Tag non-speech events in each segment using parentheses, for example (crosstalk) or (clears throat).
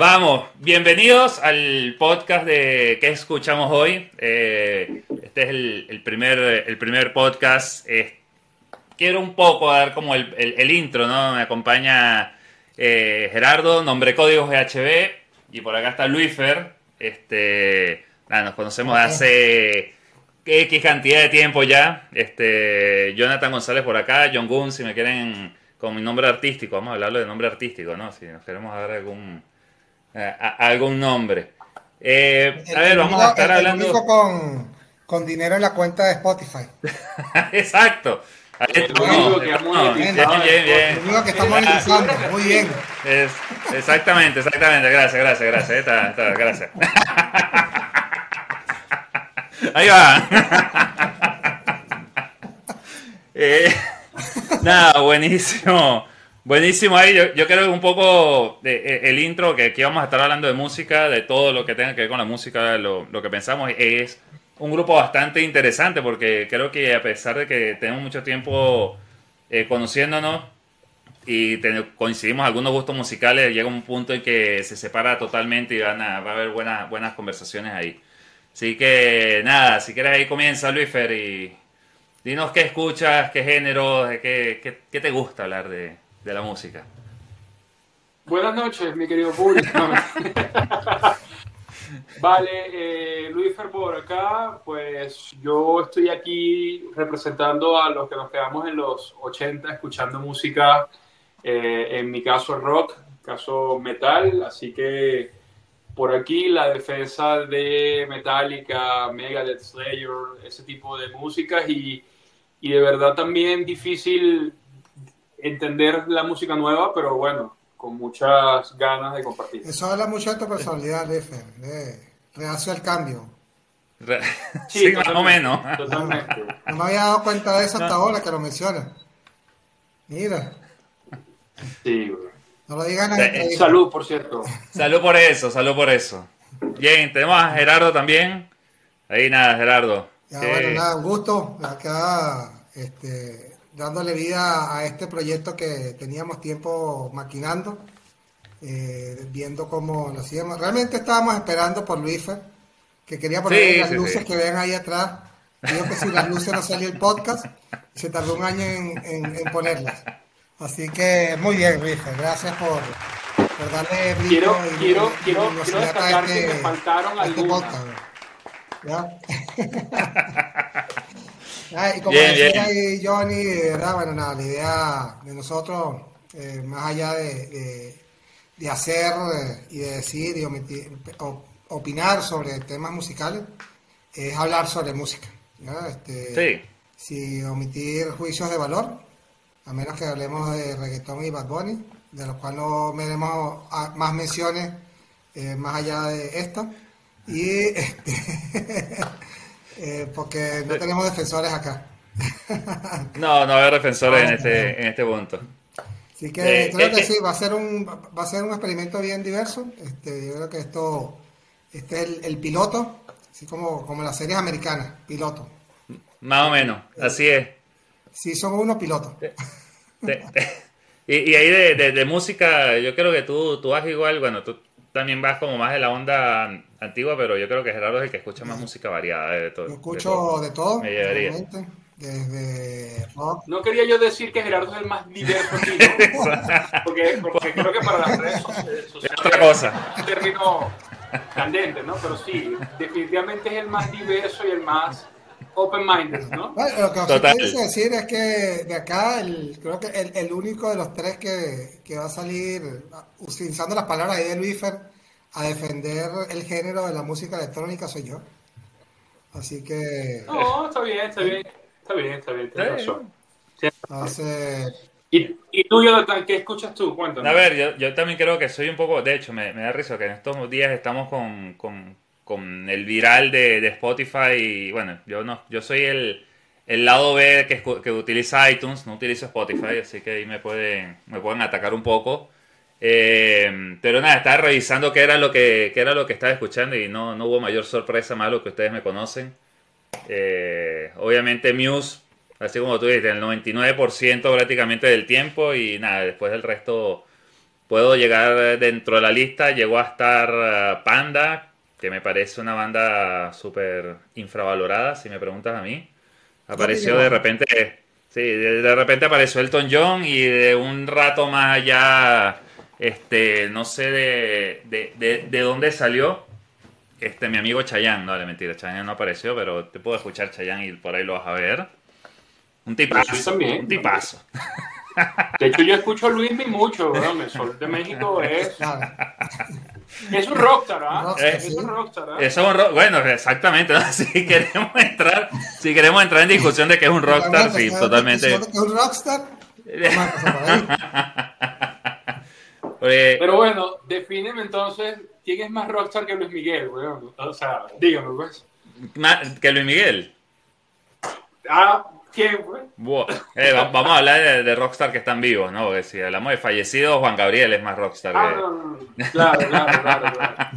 Vamos, bienvenidos al podcast de ¿Qué escuchamos hoy? Eh, este es el, primer, el primer podcast. quiero un poco dar como el, intro, ¿no? Me acompaña eh, Gerardo, nombre código GHB, y por acá está Luifer. Este, nada, nos conocemos hace X cantidad de tiempo ya. Este, Jonathan González por acá, John Gunn, si me quieren con mi nombre artístico, vamos a hablarlo de nombre artístico, ¿no? Si nos queremos dar algún eh, algún nombre. Eh, a ver, vamos a estar hablando. Con, con dinero en la cuenta de Spotify. (laughs) Exacto. El único que bien, bien, bien. El único que estamos monetizando, muy bien. Es, exactamente, exactamente. Gracias, gracias, gracias. Está, está, gracias. (laughs) Ahí va. (laughs) Eh, nada, buenísimo. Buenísimo ahí, yo, yo creo que un poco de, eh, el intro, que aquí vamos a estar hablando de música, de todo lo que tenga que ver con la música, lo, lo que pensamos es un grupo bastante interesante porque creo que a pesar de que tenemos mucho tiempo eh, conociéndonos y coincidimos algunos gustos musicales, llega un punto en que se separa totalmente y van a, va a haber buenas, buenas conversaciones ahí. Así que nada, si quieres ahí comienza Luisfer y dinos qué escuchas, qué género, qué, qué, qué te gusta hablar de, de la música. Buenas noches, mi querido público. (laughs) vale, eh, Luis Fer por acá, pues yo estoy aquí representando a los que nos quedamos en los 80 escuchando música, eh, en mi caso rock, caso metal, así que por aquí la defensa de Metallica, Megadeth, Slayer, ese tipo de músicas y, y de verdad también difícil entender la música nueva, pero bueno, con muchas ganas de compartir. Eso habla mucho de tu personalidad, Lefer, de rehacer el cambio. Sí, más o menos. Totalmente. No me había dado cuenta de eso hasta ahora que lo mencionas. Mira. Sí, No lo digan eh, Salud, por cierto. Salud por eso, salud por eso. Bien, tenemos a Gerardo también. Ahí nada, Gerardo. Ya, bueno, nada, un gusto. Acá, este, dándole vida a este proyecto que teníamos tiempo maquinando, eh, viendo cómo lo hacíamos. Realmente estábamos esperando por Luifer, que quería poner las luces que ven ahí atrás. Digo que si las luces no salió el podcast, se tardó un año en, ponerlas. Así que muy bien, Luifer, gracias por, darle quiero, quiero, quiero, quiero destacar que me este- faltaron este algunas. ¿Ya? (laughs) (laughs) Ah, y como decía Johnny, bueno, nada, la idea de nosotros, eh, más allá de, de, hacer eh, y de decir y opinar sobre temas musicales, es hablar sobre música. Este, sí. Sin omitir juicios de valor, a menos que hablemos de reggaetón y Bad Bunny, de los cuales no veremos más menciones eh, más allá de esta. Y (laughs) este, Eh, porque no tenemos defensores acá. (laughs) no, no hay defensores en este, en este punto. Así que eh, creo que sí, va a ser un, va a ser un experimento bien diverso. Este, yo creo que esto, este es el, piloto, así como, como las series americanas, piloto. Más o menos, así es. Sí, somos unos pilotos. y, y, ahí de, de, música, yo creo que tú, tú vas igual, bueno, tú también vas como más de la onda antigua, pero yo creo que Gerardo es el que escucha más música variada de todo. Yo escucho de todo. Me llevaría. Desde No quería yo decir que Gerardo es el más diverso aquí, (laughs) porque, porque, creo que para las redes sociales es otra cosa. un término candente, ¿no? Pero sí, definitivamente es el más diverso y el más open-minded, ¿no? (laughs) Bueno, lo que os quiero decir es que de acá, el, creo que el, el único de los tres que, que, va a salir utilizando las palabras de Luifer a defender el género de la música electrónica soy yo. Así que... No, está bien, está bien, está bien, está bien, tienes razón. ¿Y, ¿Y, tú, Jonathan, qué escuchas tú? Cuéntame. A ver, yo, yo, también creo que soy un poco, de hecho, me, me da risa que en estos días estamos con, con, con el viral de, Spotify y bueno, yo no, yo soy el, el lado B que, que, utiliza iTunes, no utilizo Spotify, así que ahí me pueden, me pueden atacar un poco. Eh, pero nada, estaba revisando qué era lo que, qué era lo que estaba escuchando y no, no hubo mayor sorpresa más lo que ustedes me conocen. Eh, obviamente Muse, así como tú dices, el 99% prácticamente del tiempo y nada, después del resto puedo llegar dentro de la lista, llegó a estar eh, Panda, que me parece una banda súper infravalorada, si me preguntas a mí. Apareció de repente, sí, de, repente apareció Elton John y de un rato más allá, este, no sé de, de, dónde salió, este, mi amigo Chayanne, no, de mentira, Chayanne no apareció, pero te puedo escuchar Chayanne y por ahí lo vas a ver. Un tipazo, un tipazo. De hecho, yo escucho a Luis mucho, ¿no? El Sol de México (laughs) es. Es un rockstar, ¿ah? es un rockstar, ¿ah? Es un rock, bueno, exactamente. (laughs) Si queremos entrar, si queremos entrar en discusión de que es un rockstar, sí, totalmente. ¿Es un rockstar? (laughs) Pero bueno, defíneme entonces quién es más rockstar que Luis Miguel, weón. O sea, dígame, pues. ¿Que Luis Miguel? Ah, Eh, vamos a hablar de, rockstar que están vivos, ¿no? Porque si hablamos de fallecidos, Juan Gabriel es más rockstar. Ah, no, no, Claro, claro, claro.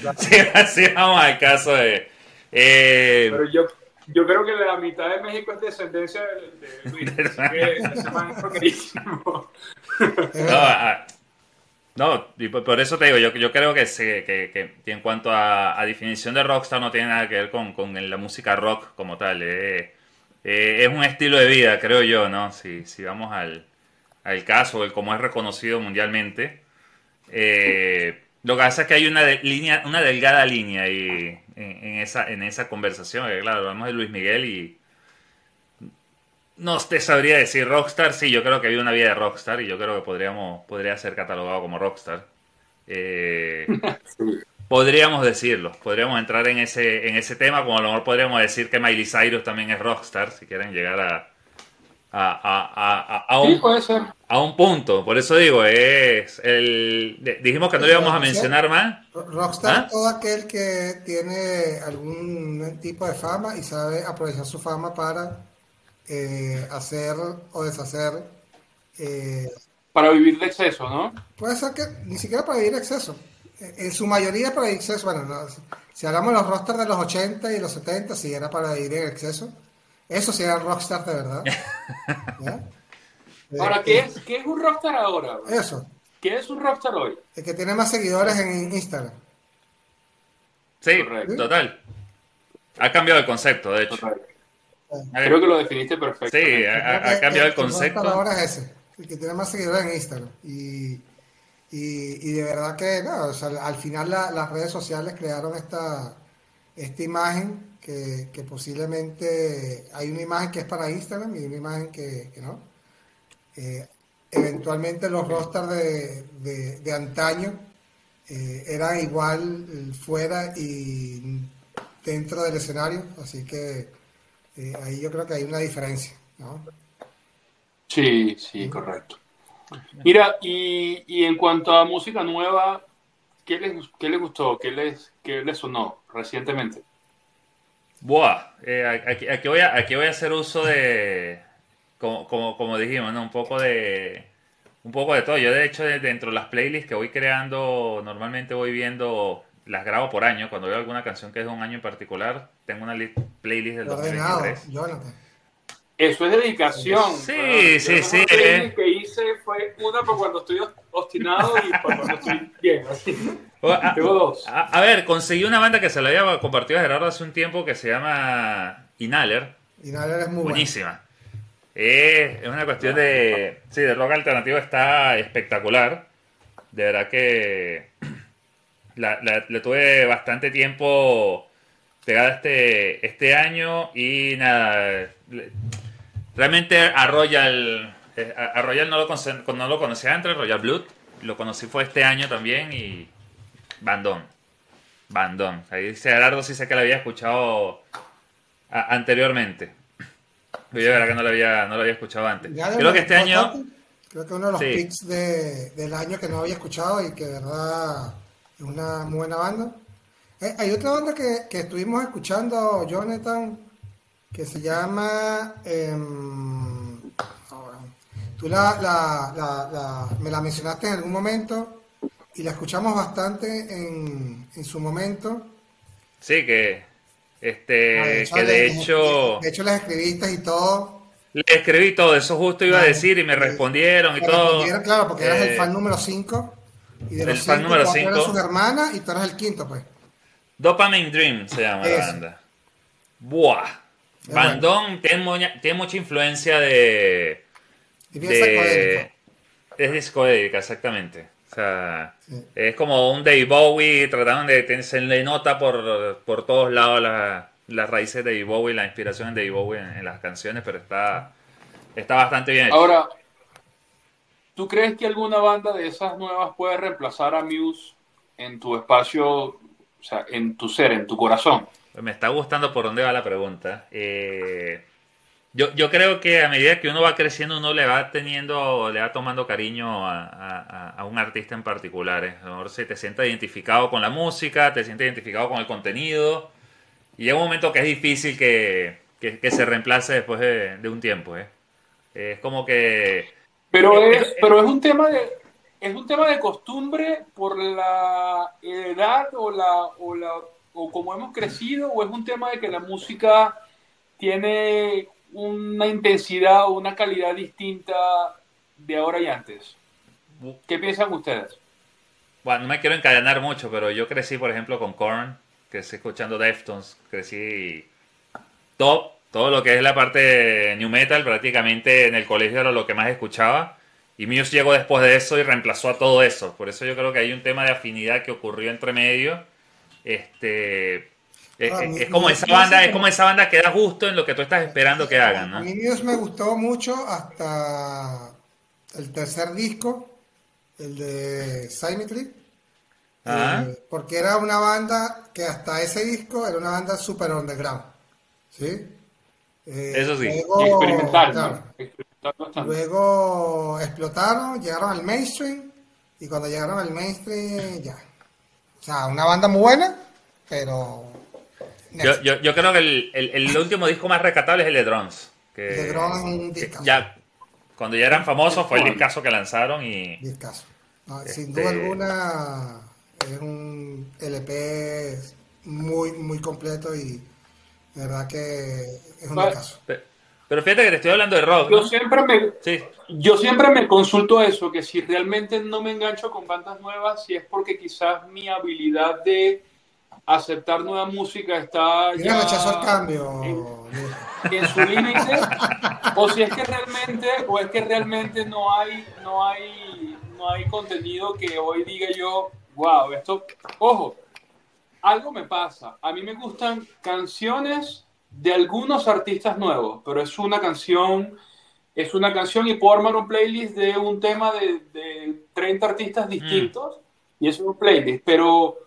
claro. (laughs) sí, vamos al caso de. Eh, Pero yo, yo creo que la mitad de México es descendencia de, Luis. (laughs) así que ese no, ah, no, y por eso te digo, yo, yo creo que, que, que, en cuanto a, a, definición de rockstar no tiene nada que ver con, con la música rock como tal. Eh, eh, es un estilo de vida, creo yo, ¿no? Si, si vamos al, al caso, el cómo es reconocido mundialmente. Eh, lo que pasa es que hay una línea, una delgada línea ahí en, esa, en esa conversación. claro, hablamos de Luis Miguel y no te sabría decir rockstar. Sí, yo creo que había una vida de rockstar y yo creo que podríamos, podría ser catalogado como rockstar. Eh, (laughs) (laughs) Podríamos decirlo, podríamos entrar en ese, en ese tema, como a lo mejor podríamos decir que Miley Cyrus también es rockstar, si quieren llegar a, a, a, un, a un punto. Por eso digo, es el dijimos que no le íbamos a mencionar más. Rockstar ¿Ah? todo aquel que tiene algún tipo de fama y sabe aprovechar su fama para eh, hacer o deshacer. Eh, para vivir de exceso, ¿no? Puede ser que ni siquiera para vivir de exceso en su mayoría para exceso, bueno, si hablamos de los rosters de los 80 y los 70, si era para ir en exceso, eso sí era rockstar de verdad. (laughs) Ahora, ¿qué, es, ¿qué es un rockstar ahora? Eso. ¿Qué es un rockstar hoy? El que tiene más seguidores en Instagram. Sí, total. Ha cambiado el concepto, de hecho. Creo que lo definiste perfecto. Sí, ha, cambiado el, concepto. ahora es ese, el que tiene más seguidores en Instagram. Y y, de verdad que no, al final las redes sociales crearon esta, esta imagen que, posiblemente hay una imagen que es para Instagram y una imagen que, no. Eh, eventualmente los rosters de, de, antaño eh, eran igual fuera y dentro del escenario, así que eh, ahí yo creo que hay una diferencia. ¿no? Sí, sí, correcto. Mira, y, y, en cuanto a música nueva, ¿qué les, qué les gustó? ¿Qué les, qué les sonó recientemente? Buah, eh, aquí, aquí, voy a, aquí voy a hacer uso de, como, como, como, dijimos, ¿no? un poco de un poco de todo. Yo de hecho dentro de las playlists que voy creando, normalmente voy viendo, las grabo por año. Cuando veo alguna canción que es de un año en particular, tengo una playlist del 2023. Eso es dedicación. Sí, sí, sí. La que hice fue una por cuando estoy obstinado y por cuando estoy bien. a, Tengo dos. A, ver, conseguí una banda que se la había compartido a Gerardo hace un tiempo que se llama Inhaler. Inhaler es muy buenísima. Es, una cuestión de. Sí, de rock alternativo está espectacular. De verdad que. (clears throat) le tuve bastante tiempo pegada este, este año y nada Realmente a Royal, eh, a Royal no lo, no lo conocía antes, Royal Blood. Lo conocí fue este año también y Bandón. Bandón. Ahí dice Gerardo sí sé que lo había escuchado anteriormente. Pero yo verdad que no lo había, no lo había escuchado antes. Creo que este año... Creo que uno de los picks de, del año que no había escuchado y que de verdad es una muy buena banda. Eh, hay otra banda que, que estuvimos escuchando, Jonathan, que se llama... Em, tú la, la, la, me la mencionaste en algún momento y la escuchamos bastante en, en su momento. Sí, que, este, ah, que de hecho... De hecho las escribiste y todo. Le escribí todo, eso justo iba a decir y me respondieron y todo. claro, porque eras el eh, fan número 5. Y de los el número 5. su hermana y tú eres el quinto, pues. Dopamine Dream se llama la banda. Buah. Bandón tiene, tiene, mucha influencia de. De, es discodélica, exactamente. O sea, es como un Dave Bowie, trataron de. Se le nota por, por todos lados las raíces de Dave Bowie, la inspiración de Dave Bowie en, las canciones, pero está, está bastante bien. Ahora, ¿tú crees que alguna banda de esas nuevas puede reemplazar a Muse en tu espacio, o sea, en tu ser, en tu corazón? Me está gustando por dónde va la pregunta. Eh, yo, yo, creo que a medida que uno va creciendo, uno le va teniendo, le va tomando cariño a, a, un artista en particular. ¿eh? A lo mejor si te sientes identificado con la música, te sientes identificado con el contenido. Y llega un momento que es difícil que, que, se reemplace después de, un tiempo. ¿eh? Es como que... Pero es, pero es un tema de, es un tema de costumbre por la edad o la, o la o como hemos crecido o es un tema de que la música tiene una intensidad o una calidad distinta de ahora y antes? ¿Qué piensan ustedes? Bueno, no me quiero encadenar mucho, pero yo crecí, por ejemplo, con Korn, crecí escuchando Deftones, crecí top, todo lo que es la parte new metal, prácticamente en el colegio era lo que más escuchaba. Y Muse llegó después de eso y reemplazó a todo eso. Por eso yo creo que hay un tema de afinidad que ocurrió entre medio este, ah, es, como esa banda, es como esa banda que da gusto en lo que tú estás esperando que hagan, A mí Dios me gustó mucho hasta el tercer disco, el de Symmetry. Ah. Eh, porque era una banda que hasta ese disco era una banda super underground. ¿Sí? Eh, Eso sí. Luego, luego explotaron, llegaron al mainstream y cuando llegaron al mainstream ya o sea, una banda muy buena, pero... Yo, yo, yo, creo que el, el, último disco más rescatable es el de Drones. Que, de Drones es un discazo. Ya, cuando ya eran famosos fue el discazo que lanzaron y... Discazo. Sin duda este alguna es un LP muy, muy completo y de verdad que es un discazo. Pero fíjate que te estoy hablando de rock. Yo, siempre me, yo siempre me consulto eso, que si realmente no me engancho con bandas nuevas, si es porque quizás mi habilidad de aceptar nueva música está ya el cambio en, su límite o si es que realmente o es que realmente no hay no hay no hay contenido que hoy diga yo wow esto ojo algo me pasa a mí me gustan canciones de algunos artistas nuevos, pero es una canción, es una canción y puedo armar un playlist de un tema de, de 30 artistas mm. distintos y es un playlist, pero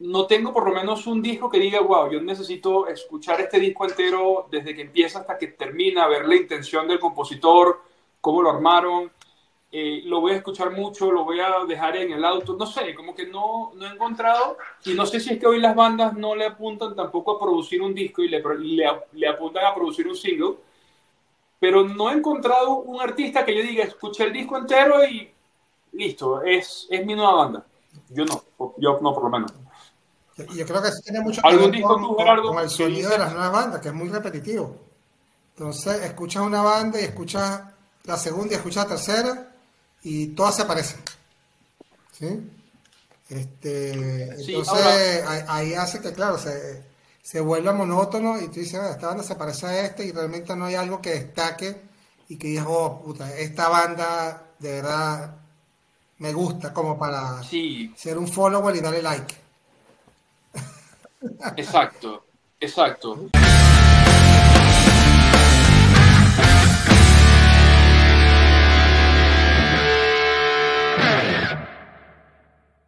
no tengo por lo menos un disco que diga, wow, yo necesito escuchar este disco entero desde que empieza hasta que termina, ver la intención del compositor, cómo lo armaron. Eh, lo voy a escuchar mucho, lo voy a dejar en el auto, no sé, como que no, no he encontrado, y no sé si es que hoy las bandas no le apuntan tampoco a producir un disco y le, le, apuntan a producir un single, pero no he encontrado un artista que yo diga, escuché el disco entero y listo, es, es mi nueva banda. Yo no, yo no por lo menos. Yo, creo que tiene mucho que ver con, el sonido de las nuevas bandas, que es muy repetitivo. Entonces, escuchas una banda y escuchas la segunda y escuchas la tercera y todas se parecen. ¿Sí? Este, entonces ahí, hace que, claro, se, se vuelva monótono y tú dices, ah, esta banda se parece a esta y realmente no hay algo que destaque y que digas, oh, puta, esta banda de verdad me gusta como para ser un follower y darle like. (laughs) Exacto, exacto.